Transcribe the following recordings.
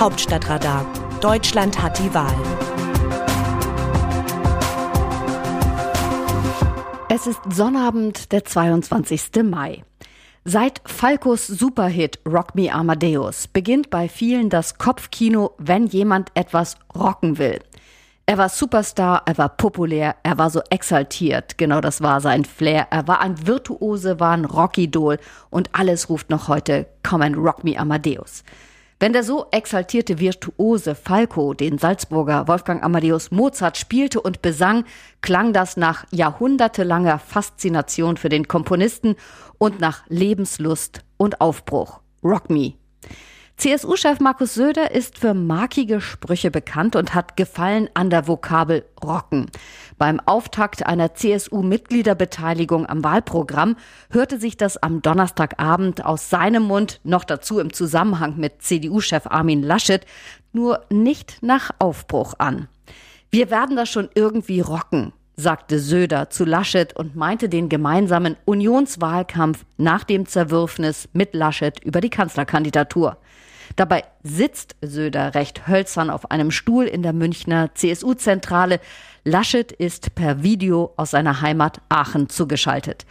Hauptstadtradar. Deutschland hat die Wahl. Es ist Sonnabend, der 22. Mai. Seit Falcos Superhit Rock Me Amadeus beginnt bei vielen das Kopfkino, wenn jemand etwas rocken will. Er war Superstar, er war populär, er war so exaltiert. Genau das war sein Flair. Er war ein Virtuose, war ein Rockidol und alles ruft noch heute Come and Rock Me Amadeus. Wenn der so exaltierte Virtuose Falco den Salzburger Wolfgang Amadeus Mozart spielte und besang, klang das nach jahrhundertelanger Faszination für den Komponisten und nach Lebenslust und Aufbruch. Rock Me CSU-Chef Markus Söder ist für markige Sprüche bekannt und hat Gefallen an der Vokabel rocken. Beim Auftakt einer CSU-Mitgliederbeteiligung am Wahlprogramm hörte sich das am Donnerstagabend aus seinem Mund, noch dazu im Zusammenhang mit CDU-Chef Armin Laschet, nur nicht nach Aufbruch an. Wir werden das schon irgendwie rocken, sagte Söder zu Laschet und meinte den gemeinsamen Unionswahlkampf nach dem Zerwürfnis mit Laschet über die Kanzlerkandidatur. Dabei sitzt Söder recht hölzern auf einem Stuhl in der Münchner CSU-Zentrale. Laschet ist per Video aus seiner Heimat Aachen zugeschaltet.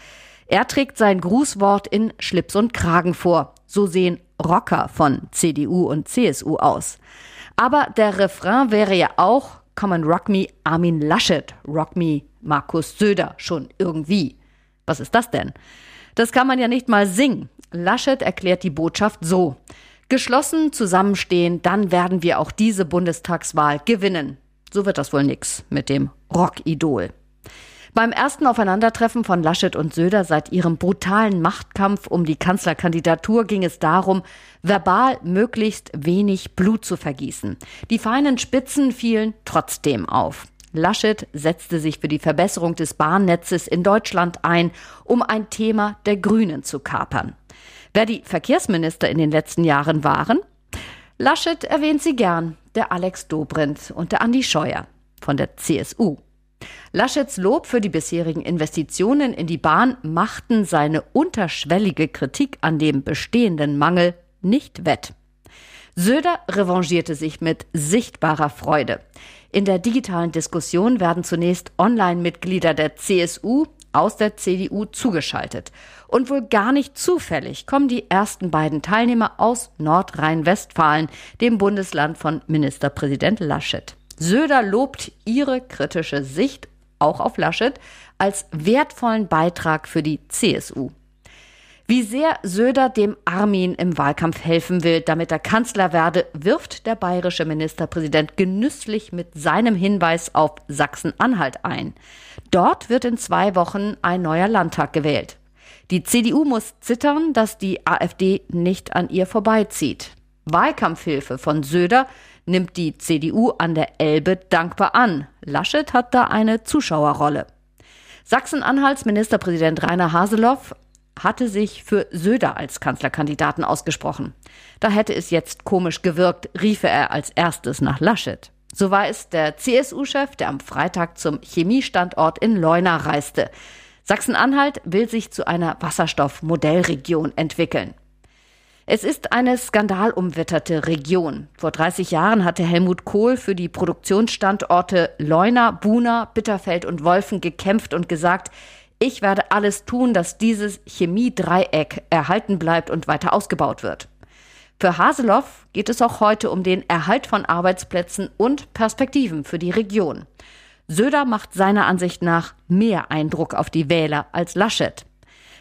Er trägt sein Grußwort in Schlips und Kragen vor. So sehen Rocker von CDU und CSU aus. Aber der Refrain wäre ja auch Come and Rock Me Armin Laschet, Rock Me Markus Söder schon irgendwie. Was ist das denn? Das kann man ja nicht mal singen. Laschet erklärt die Botschaft so. Geschlossen zusammenstehen, dann werden wir auch diese Bundestagswahl gewinnen. So wird das wohl nix mit dem Rockidol. Beim ersten Aufeinandertreffen von Laschet und Söder seit ihrem brutalen Machtkampf um die Kanzlerkandidatur ging es darum, verbal möglichst wenig Blut zu vergießen. Die feinen Spitzen fielen trotzdem auf. Laschet setzte sich für die Verbesserung des Bahnnetzes in Deutschland ein, um ein Thema der Grünen zu kapern. Wer die Verkehrsminister in den letzten Jahren waren? Laschet erwähnt sie gern, der Alex Dobrindt und der Andi Scheuer von der CSU. Laschets Lob für die bisherigen Investitionen in die Bahn machten seine unterschwellige Kritik an dem bestehenden Mangel nicht wett. Söder revanchierte sich mit sichtbarer Freude. In der digitalen Diskussion werden zunächst Online-Mitglieder der CSU aus der CDU zugeschaltet. Und wohl gar nicht zufällig kommen die ersten beiden Teilnehmer aus Nordrhein-Westfalen, dem Bundesland von Ministerpräsident Laschet. Söder lobt ihre kritische Sicht, auch auf Laschet, als wertvollen Beitrag für die CSU. Wie sehr Söder dem Armin im Wahlkampf helfen will, damit er Kanzler werde, wirft der bayerische Ministerpräsident genüsslich mit seinem Hinweis auf Sachsen-Anhalt ein. Dort wird in zwei Wochen ein neuer Landtag gewählt. Die CDU muss zittern, dass die AfD nicht an ihr vorbeizieht. Wahlkampfhilfe von Söder nimmt die CDU an der Elbe dankbar an. Laschet hat da eine Zuschauerrolle. Sachsen-Anhalts Ministerpräsident Rainer Haseloff hatte sich für Söder als Kanzlerkandidaten ausgesprochen. Da hätte es jetzt komisch gewirkt, riefe er als erstes nach Laschet. So war es der CSU-Chef, der am Freitag zum Chemiestandort in Leuna reiste. Sachsen-Anhalt will sich zu einer Wasserstoffmodellregion entwickeln. Es ist eine skandalumwitterte Region. Vor 30 Jahren hatte Helmut Kohl für die Produktionsstandorte Leuna, Buna, Bitterfeld und Wolfen gekämpft und gesagt, ich werde alles tun, dass dieses Chemiedreieck erhalten bleibt und weiter ausgebaut wird. Für Haseloff geht es auch heute um den Erhalt von Arbeitsplätzen und Perspektiven für die Region. Söder macht seiner Ansicht nach mehr Eindruck auf die Wähler als Laschet.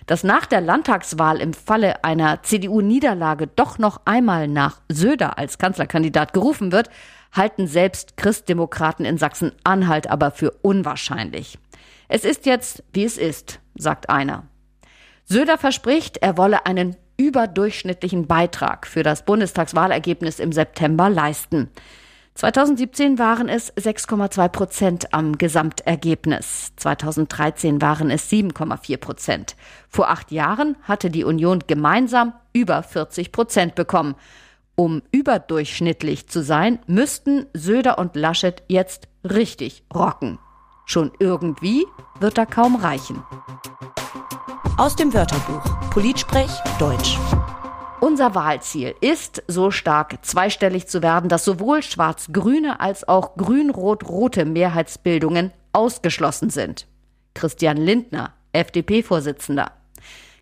Dass nach der Landtagswahl im Falle einer CDU-Niederlage doch noch einmal nach Söder als Kanzlerkandidat gerufen wird, halten selbst Christdemokraten in Sachsen-Anhalt aber für unwahrscheinlich. Es ist jetzt, wie es ist, sagt einer. Söder verspricht, er wolle einen überdurchschnittlichen Beitrag für das Bundestagswahlergebnis im September leisten. 2017 waren es 6,2 Prozent am Gesamtergebnis. 2013 waren es 7,4 Prozent. Vor acht Jahren hatte die Union gemeinsam über 40 Prozent bekommen. Um überdurchschnittlich zu sein, müssten Söder und Laschet jetzt richtig rocken. Schon irgendwie wird da kaum reichen. Aus dem Wörterbuch Politsprech Deutsch. Unser Wahlziel ist, so stark zweistellig zu werden, dass sowohl schwarz-grüne als auch grün-rot-rote Mehrheitsbildungen ausgeschlossen sind. Christian Lindner, FDP-Vorsitzender.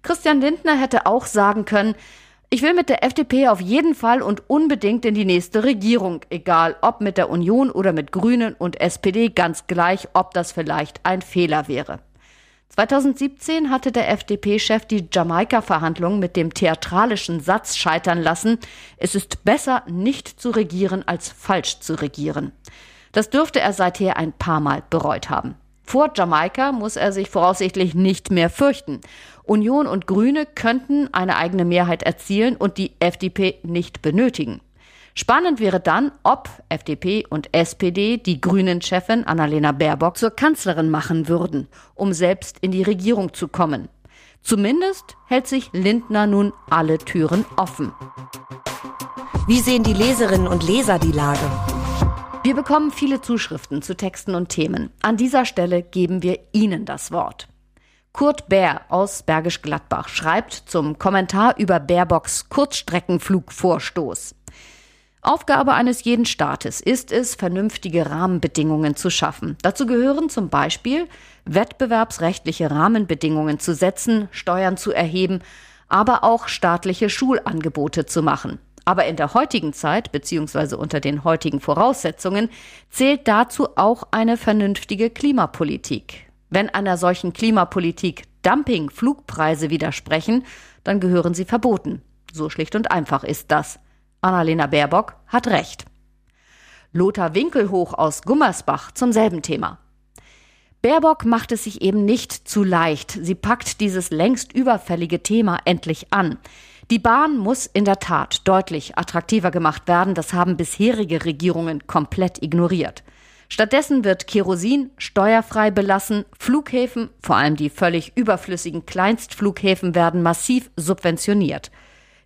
Christian Lindner hätte auch sagen können, ich will mit der FDP auf jeden Fall und unbedingt in die nächste Regierung, egal ob mit der Union oder mit Grünen und SPD, ganz gleich, ob das vielleicht ein Fehler wäre. 2017 hatte der FDP-Chef die Jamaika-Verhandlungen mit dem theatralischen Satz scheitern lassen, es ist besser, nicht zu regieren, als falsch zu regieren. Das dürfte er seither ein paar Mal bereut haben. Vor Jamaika muss er sich voraussichtlich nicht mehr fürchten. Union und Grüne könnten eine eigene Mehrheit erzielen und die FDP nicht benötigen. Spannend wäre dann, ob FDP und SPD die Grünen-Chefin Annalena Baerbock zur Kanzlerin machen würden, um selbst in die Regierung zu kommen. Zumindest hält sich Lindner nun alle Türen offen. Wie sehen die Leserinnen und Leser die Lage? Wir bekommen viele Zuschriften zu Texten und Themen. An dieser Stelle geben wir Ihnen das Wort. Kurt Bär aus Bergisch Gladbach schreibt zum Kommentar über Baerbocks Kurzstreckenflugvorstoß. Aufgabe eines jeden Staates ist es, vernünftige Rahmenbedingungen zu schaffen. Dazu gehören zum Beispiel wettbewerbsrechtliche Rahmenbedingungen zu setzen, Steuern zu erheben, aber auch staatliche Schulangebote zu machen. Aber in der heutigen Zeit bzw. unter den heutigen Voraussetzungen zählt dazu auch eine vernünftige Klimapolitik. Wenn einer solchen Klimapolitik Dumping-Flugpreise widersprechen, dann gehören sie verboten. So schlicht und einfach ist das. Annalena Baerbock hat recht. Lothar Winkelhoch aus Gummersbach zum selben Thema. Baerbock macht es sich eben nicht zu leicht. Sie packt dieses längst überfällige Thema endlich an. Die Bahn muss in der Tat deutlich attraktiver gemacht werden. Das haben bisherige Regierungen komplett ignoriert. Stattdessen wird Kerosin steuerfrei belassen. Flughäfen, vor allem die völlig überflüssigen Kleinstflughäfen, werden massiv subventioniert.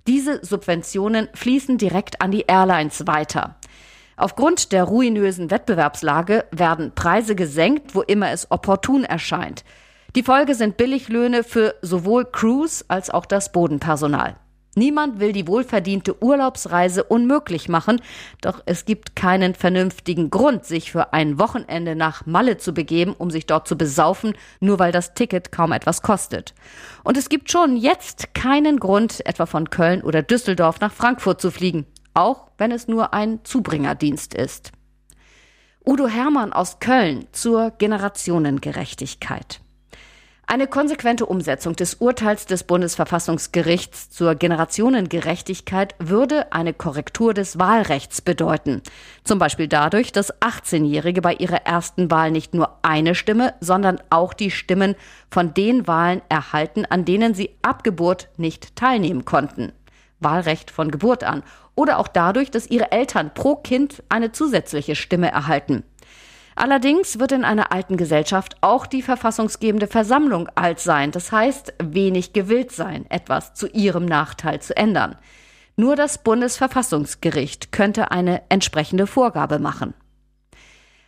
Diese Subventionen fließen direkt an die Airlines weiter. Aufgrund der ruinösen Wettbewerbslage werden Preise gesenkt, wo immer es opportun erscheint. Die Folge sind Billiglöhne für sowohl Crews als auch das Bodenpersonal. Niemand will die wohlverdiente Urlaubsreise unmöglich machen, doch es gibt keinen vernünftigen Grund, sich für ein Wochenende nach Malle zu begeben, um sich dort zu besaufen, nur weil das Ticket kaum etwas kostet. Und es gibt schon jetzt keinen Grund, etwa von Köln oder Düsseldorf nach Frankfurt zu fliegen, auch wenn es nur ein Zubringerdienst ist. Udo Hermann aus Köln zur Generationengerechtigkeit. Eine konsequente Umsetzung des Urteils des Bundesverfassungsgerichts zur Generationengerechtigkeit würde eine Korrektur des Wahlrechts bedeuten. Zum Beispiel dadurch, dass 18-Jährige bei ihrer ersten Wahl nicht nur eine Stimme, sondern auch die Stimmen von den Wahlen erhalten, an denen sie ab Geburt nicht teilnehmen konnten. Wahlrecht von Geburt an. Oder auch dadurch, dass ihre Eltern pro Kind eine zusätzliche Stimme erhalten. Allerdings wird in einer alten Gesellschaft auch die verfassungsgebende Versammlung alt sein, das heißt wenig gewillt sein, etwas zu ihrem Nachteil zu ändern. Nur das Bundesverfassungsgericht könnte eine entsprechende Vorgabe machen.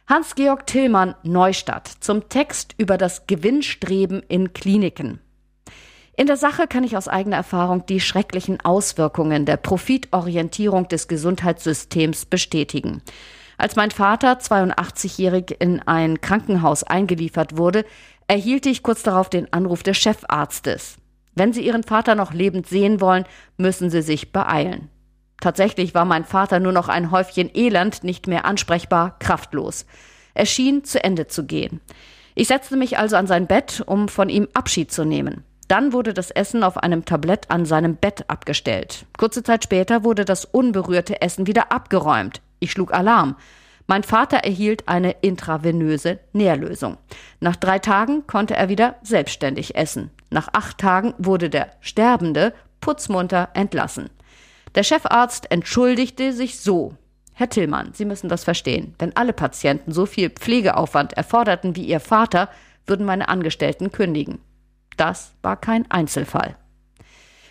Hans-Georg Tillmann Neustadt zum Text über das Gewinnstreben in Kliniken. In der Sache kann ich aus eigener Erfahrung die schrecklichen Auswirkungen der Profitorientierung des Gesundheitssystems bestätigen. Als mein Vater 82-jährig in ein Krankenhaus eingeliefert wurde, erhielt ich kurz darauf den Anruf des Chefarztes. Wenn Sie Ihren Vater noch lebend sehen wollen, müssen Sie sich beeilen. Tatsächlich war mein Vater nur noch ein Häufchen Elend, nicht mehr ansprechbar, kraftlos. Er schien zu Ende zu gehen. Ich setzte mich also an sein Bett, um von ihm Abschied zu nehmen. Dann wurde das Essen auf einem Tablett an seinem Bett abgestellt. Kurze Zeit später wurde das unberührte Essen wieder abgeräumt. Ich schlug Alarm. Mein Vater erhielt eine intravenöse Nährlösung. Nach drei Tagen konnte er wieder selbstständig essen. Nach acht Tagen wurde der Sterbende putzmunter entlassen. Der Chefarzt entschuldigte sich so. Herr Tillmann, Sie müssen das verstehen. Wenn alle Patienten so viel Pflegeaufwand erforderten wie Ihr Vater, würden meine Angestellten kündigen. Das war kein Einzelfall.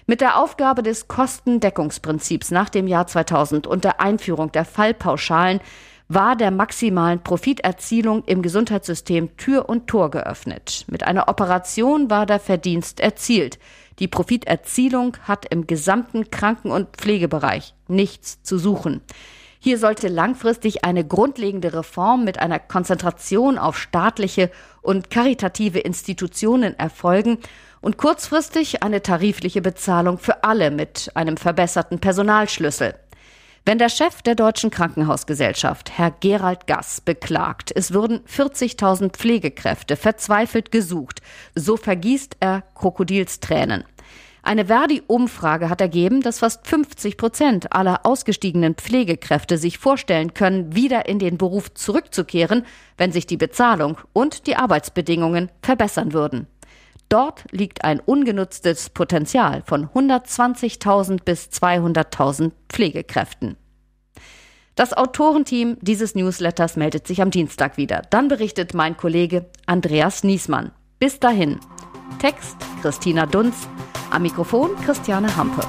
Mit der Aufgabe des Kostendeckungsprinzips nach dem Jahr 2000 und der Einführung der Fallpauschalen war der maximalen Profiterzielung im Gesundheitssystem Tür und Tor geöffnet. Mit einer Operation war der Verdienst erzielt. Die Profiterzielung hat im gesamten Kranken- und Pflegebereich nichts zu suchen. Hier sollte langfristig eine grundlegende Reform mit einer Konzentration auf staatliche und karitative Institutionen erfolgen und kurzfristig eine tarifliche Bezahlung für alle mit einem verbesserten Personalschlüssel. Wenn der Chef der Deutschen Krankenhausgesellschaft, Herr Gerald Gass, beklagt, es würden 40.000 Pflegekräfte verzweifelt gesucht, so vergießt er Krokodilstränen. Eine Verdi-Umfrage hat ergeben, dass fast 50 Prozent aller ausgestiegenen Pflegekräfte sich vorstellen können, wieder in den Beruf zurückzukehren, wenn sich die Bezahlung und die Arbeitsbedingungen verbessern würden. Dort liegt ein ungenutztes Potenzial von 120.000 bis 200.000 Pflegekräften. Das Autorenteam dieses Newsletters meldet sich am Dienstag wieder. Dann berichtet mein Kollege Andreas Niesmann. Bis dahin. Text Christina Dunz. Am Mikrofon Christiane Hampe.